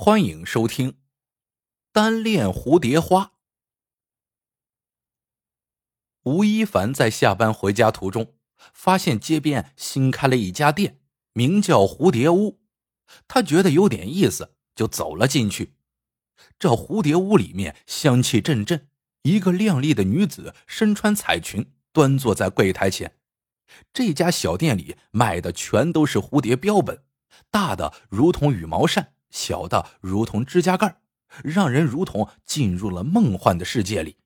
欢迎收听《单恋蝴蝶花》。吴一凡在下班回家途中，发现街边新开了一家店，名叫蝴蝶屋。他觉得有点意思，就走了进去。这蝴蝶屋里面香气阵阵，一个靓丽的女子身穿彩裙，端坐在柜台前。这家小店里卖的全都是蝴蝶标本，大的如同羽毛扇。小的如同指甲盖，让人如同进入了梦幻的世界里。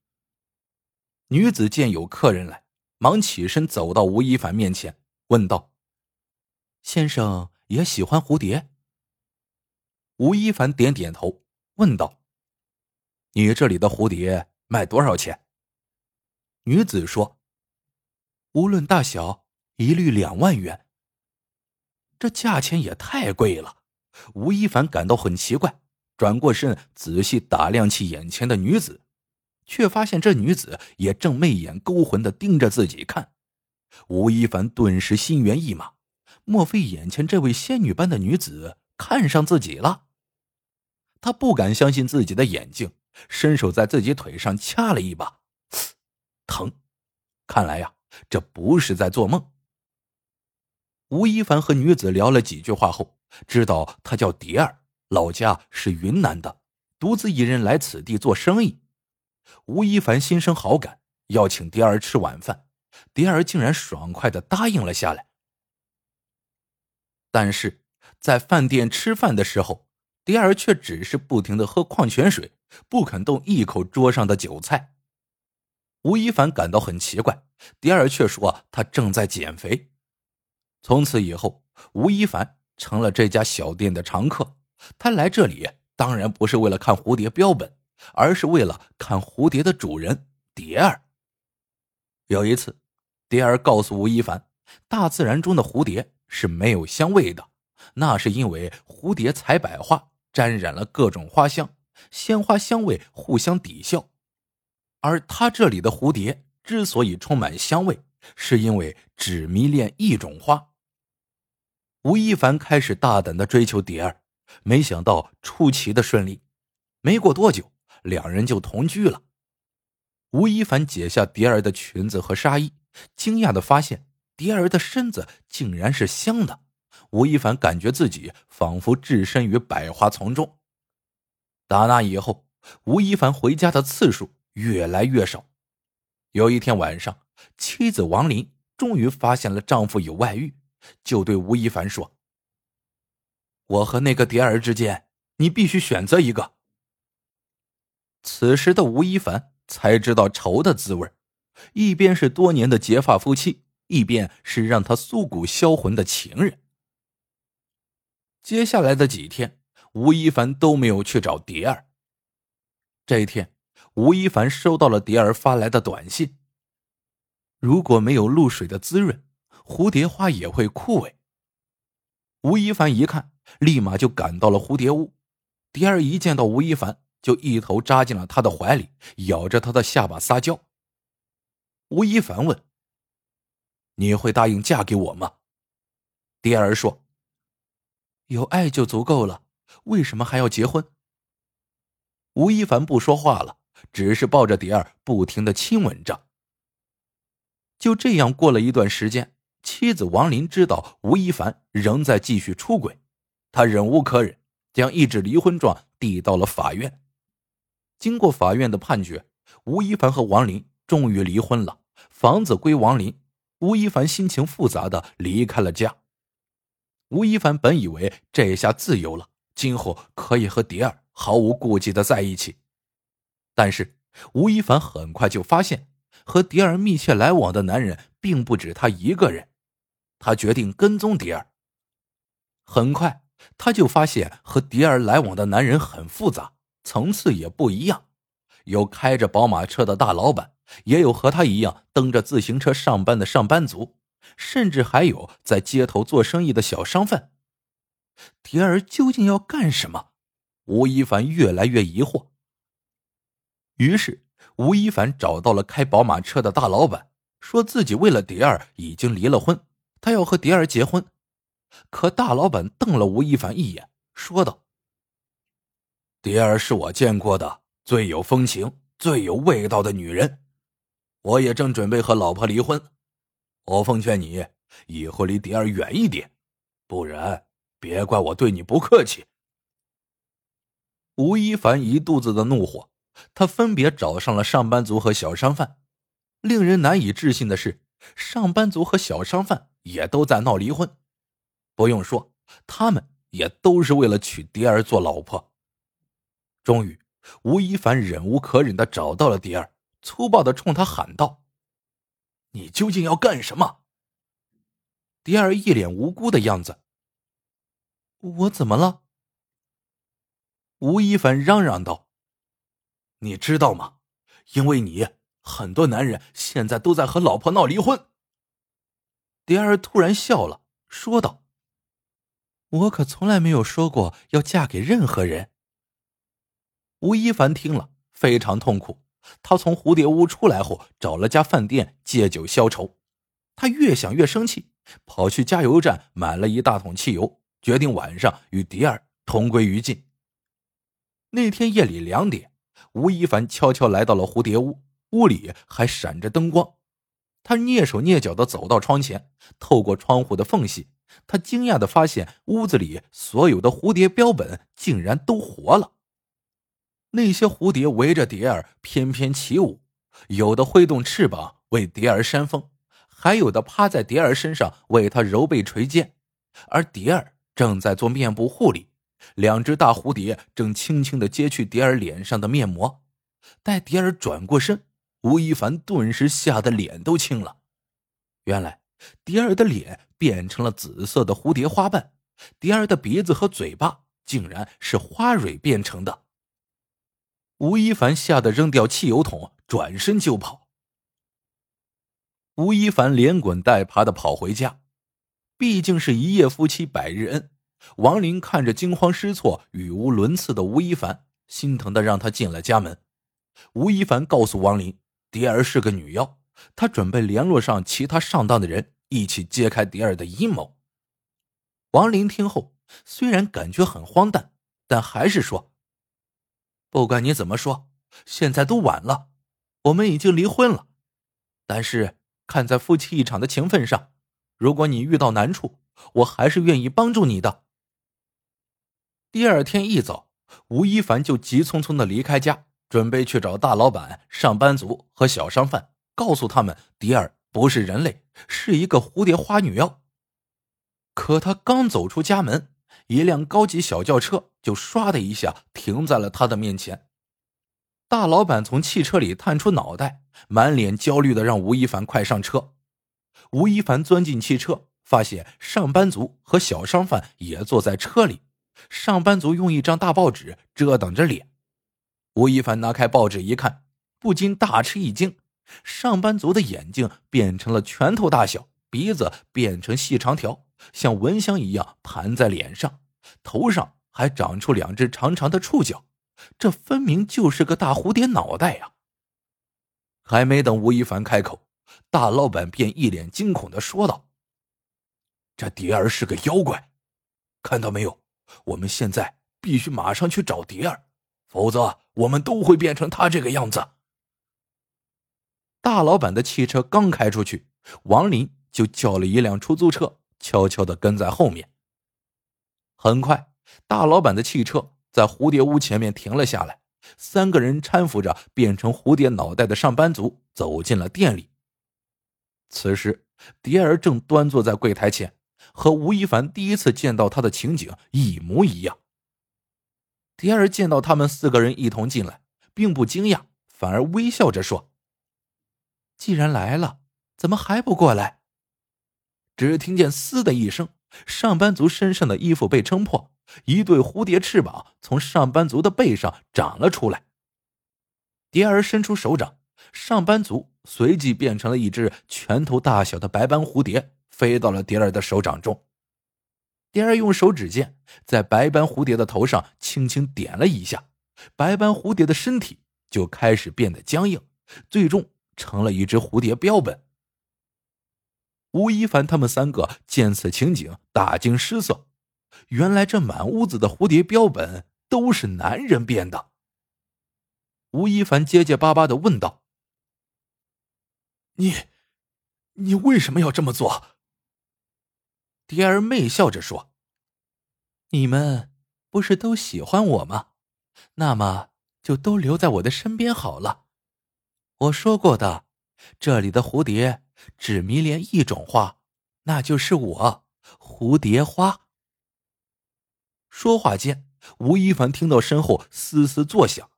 女子见有客人来，忙起身走到吴亦凡面前，问道：“先生也喜欢蝴蝶？”吴亦凡点点头，问道：“你这里的蝴蝶卖多少钱？”女子说：“无论大小，一律两万元。”这价钱也太贵了。吴一凡感到很奇怪，转过身仔细打量起眼前的女子，却发现这女子也正媚眼勾魂的盯着自己看。吴一凡顿时心猿意马，莫非眼前这位仙女般的女子看上自己了？他不敢相信自己的眼睛，伸手在自己腿上掐了一把，疼！看来呀，这不是在做梦。吴一凡和女子聊了几句话后。知道他叫蝶儿，老家是云南的，独自一人来此地做生意。吴一凡心生好感，邀请蝶儿吃晚饭，蝶儿竟然爽快的答应了下来。但是在饭店吃饭的时候，蝶儿却只是不停的喝矿泉水，不肯动一口桌上的酒菜。吴一凡感到很奇怪，蝶儿却说他正在减肥。从此以后，吴一凡。成了这家小店的常客。他来这里当然不是为了看蝴蝶标本，而是为了看蝴蝶的主人蝶儿。有一次，蝶儿告诉吴一凡，大自然中的蝴蝶是没有香味的，那是因为蝴蝶采百花，沾染了各种花香，鲜花香味互相抵消。而他这里的蝴蝶之所以充满香味，是因为只迷恋一种花。吴亦凡开始大胆的追求蝶儿，没想到出奇的顺利。没过多久，两人就同居了。吴亦凡解下蝶儿的裙子和纱衣，惊讶的发现蝶儿的身子竟然是香的。吴亦凡感觉自己仿佛置身于百花丛中。打那以后，吴亦凡回家的次数越来越少。有一天晚上，妻子王林终于发现了丈夫有外遇。就对吴一凡说：“我和那个蝶儿之间，你必须选择一个。”此时的吴一凡才知道愁的滋味一边是多年的结发夫妻，一边是让他酥骨销魂的情人。接下来的几天，吴一凡都没有去找蝶儿。这一天，吴一凡收到了蝶儿发来的短信：“如果没有露水的滋润。”蝴蝶花也会枯萎。吴一凡一看，立马就赶到了蝴蝶屋。蝶儿一见到吴一凡，就一头扎进了他的怀里，咬着他的下巴撒娇。吴一凡问：“你会答应嫁给我吗？”蝶儿说：“有爱就足够了，为什么还要结婚？”吴一凡不说话了，只是抱着蝶儿，不停的亲吻着。就这样过了一段时间。妻子王林知道吴亦凡仍在继续出轨，她忍无可忍，将一纸离婚状递到了法院。经过法院的判决，吴亦凡和王林终于离婚了，房子归王林。吴亦凡心情复杂的离开了家。吴亦凡本以为这下自由了，今后可以和蝶儿毫无顾忌的在一起，但是吴亦凡很快就发现，和蝶儿密切来往的男人并不止他一个人。他决定跟踪蝶儿。很快，他就发现和蝶儿来往的男人很复杂，层次也不一样。有开着宝马车的大老板，也有和他一样蹬着自行车上班的上班族，甚至还有在街头做生意的小商贩。蝶儿究竟要干什么？吴一凡越来越疑惑。于是，吴一凡找到了开宝马车的大老板，说自己为了蝶儿已经离了婚。他要和蝶儿结婚，可大老板瞪了吴亦凡一眼，说道：“蝶儿是我见过的最有风情、最有味道的女人。我也正准备和老婆离婚，我奉劝你以后离蝶儿远一点，不然别怪我对你不客气。吴亦凡一肚子的怒火，他分别找上了上班族和小商贩。令人难以置信的是，上班族和小商贩也都在闹离婚。不用说，他们也都是为了娶蝶儿做老婆。终于，吴一凡忍无可忍的找到了蝶儿，粗暴的冲他喊道：“你究竟要干什么？”蝶儿一脸无辜的样子。“我怎么了？”吴一凡嚷嚷道：“你知道吗？因为你，很多男人现在都在和老婆闹离婚。”蝶儿突然笑了，说道：“我可从来没有说过要嫁给任何人。”吴一凡听了非常痛苦，他从蝴蝶屋出来后，找了家饭店借酒消愁。他越想越生气，跑去加油站买了一大桶汽油，决定晚上与蝶儿同归于尽。那天夜里两点，吴一凡悄悄来到了蝴蝶屋，屋里还闪着灯光。他蹑手蹑脚的走到窗前，透过窗户的缝隙，他惊讶的发现屋子里所有的蝴蝶标本竟然都活了。那些蝴蝶围着蝶儿翩翩起舞，有的挥动翅膀为蝶儿扇风，还有的趴在蝶儿身上为它揉背捶肩。而蝶儿正在做面部护理，两只大蝴蝶正轻轻的揭去蝶儿脸上的面膜。待蝶儿转过身，吴亦凡顿时吓得脸都青了。原来，蝶儿的脸变成了紫色的蝴蝶花瓣，蝶儿的鼻子和嘴巴竟然是花蕊变成的。吴亦凡吓得扔掉汽油桶，转身就跑。吴亦凡连滚带爬的跑回家，毕竟是一夜夫妻百日恩。王林看着惊慌失措、语无伦次的吴亦凡，心疼的让他进了家门。吴亦凡告诉王林，蝶儿是个女妖，他准备联络上其他上当的人，一起揭开蝶儿的阴谋。王林听后，虽然感觉很荒诞，但还是说。不管你怎么说，现在都晚了，我们已经离婚了。但是看在夫妻一场的情分上，如果你遇到难处，我还是愿意帮助你的。第二天一早，吴一凡就急匆匆的离开家，准备去找大老板、上班族和小商贩，告诉他们迪尔不是人类，是一个蝴蝶花女妖。可他刚走出家门。一辆高级小轿车就唰的一下停在了他的面前。大老板从汽车里探出脑袋，满脸焦虑的让吴亦凡快上车。吴亦凡钻进汽车，发现上班族和小商贩也坐在车里。上班族用一张大报纸遮挡着脸。吴亦凡拿开报纸一看，不禁大吃一惊：上班族的眼睛变成了拳头大小，鼻子变成细长条。像蚊香一样盘在脸上，头上还长出两只长长的触角，这分明就是个大蝴蝶脑袋呀！还没等吴亦凡开口，大老板便一脸惊恐的说道：“这蝶儿是个妖怪，看到没有？我们现在必须马上去找蝶儿，否则我们都会变成他这个样子。”大老板的汽车刚开出去，王林就叫了一辆出租车。悄悄的跟在后面。很快，大老板的汽车在蝴蝶屋前面停了下来。三个人搀扶着变成蝴蝶脑袋的上班族走进了店里。此时，蝶儿正端坐在柜台前，和吴亦凡第一次见到他的情景一模一样。蝶儿见到他们四个人一同进来，并不惊讶，反而微笑着说：“既然来了，怎么还不过来？”只听见“嘶”的一声，上班族身上的衣服被撑破，一对蝴蝶翅膀从上班族的背上长了出来。蝶儿伸出手掌，上班族随即变成了一只拳头大小的白斑蝴蝶，飞到了蝶儿的手掌中。蝶儿用手指尖在白斑蝴蝶的头上轻轻点了一下，白斑蝴蝶的身体就开始变得僵硬，最终成了一只蝴蝶标本。吴一凡他们三个见此情景，大惊失色。原来这满屋子的蝴蝶标本都是男人变的。吴一凡结结巴巴的问道：“你，你为什么要这么做？”蝶儿媚笑着说：“你们不是都喜欢我吗？那么就都留在我的身边好了。我说过的，这里的蝴蝶只迷恋一种花，那就是我，蝴蝶花。”说话间，吴一凡听到身后嘶嘶作响。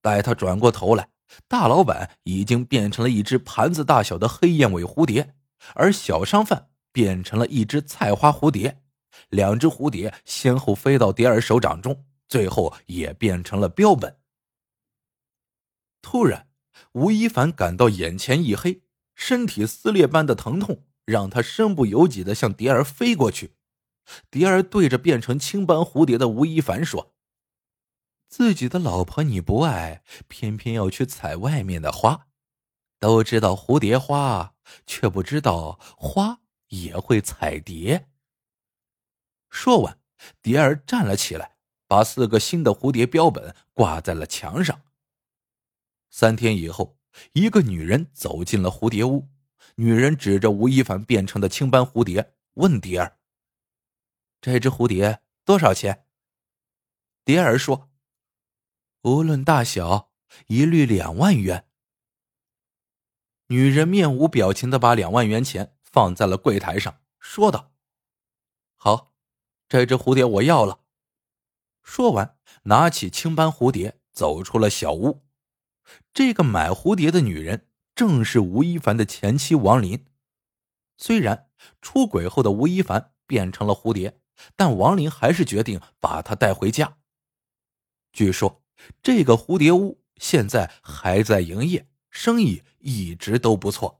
待他转过头来，大老板已经变成了一只盘子大小的黑燕尾蝴蝶，而小商贩变成了一只菜花蝴蝶。两只蝴蝶先后飞到蝶儿手掌中，最后也变成了标本。突然，吴一凡感到眼前一黑，身体撕裂般的疼痛让他身不由己的向蝶儿飞过去。蝶儿对着变成青斑蝴蝶的吴一凡说。自己的老婆你不爱，偏偏要去采外面的花。都知道蝴蝶花，却不知道花也会采蝶。说完，蝶儿站了起来，把四个新的蝴蝶标本挂在了墙上。三天以后，一个女人走进了蝴蝶屋。女人指着吴亦凡变成的青斑蝴蝶，问蝶儿：“这只蝴蝶多少钱？”蝶儿说。无论大小，一律两万元。女人面无表情的把两万元钱放在了柜台上，说道：“好，这只蝴蝶我要了。”说完，拿起青斑蝴蝶走出了小屋。这个买蝴蝶的女人正是吴亦凡的前妻王林。虽然出轨后的吴亦凡变成了蝴蝶，但王林还是决定把她带回家。据说。这个蝴蝶屋现在还在营业，生意一直都不错。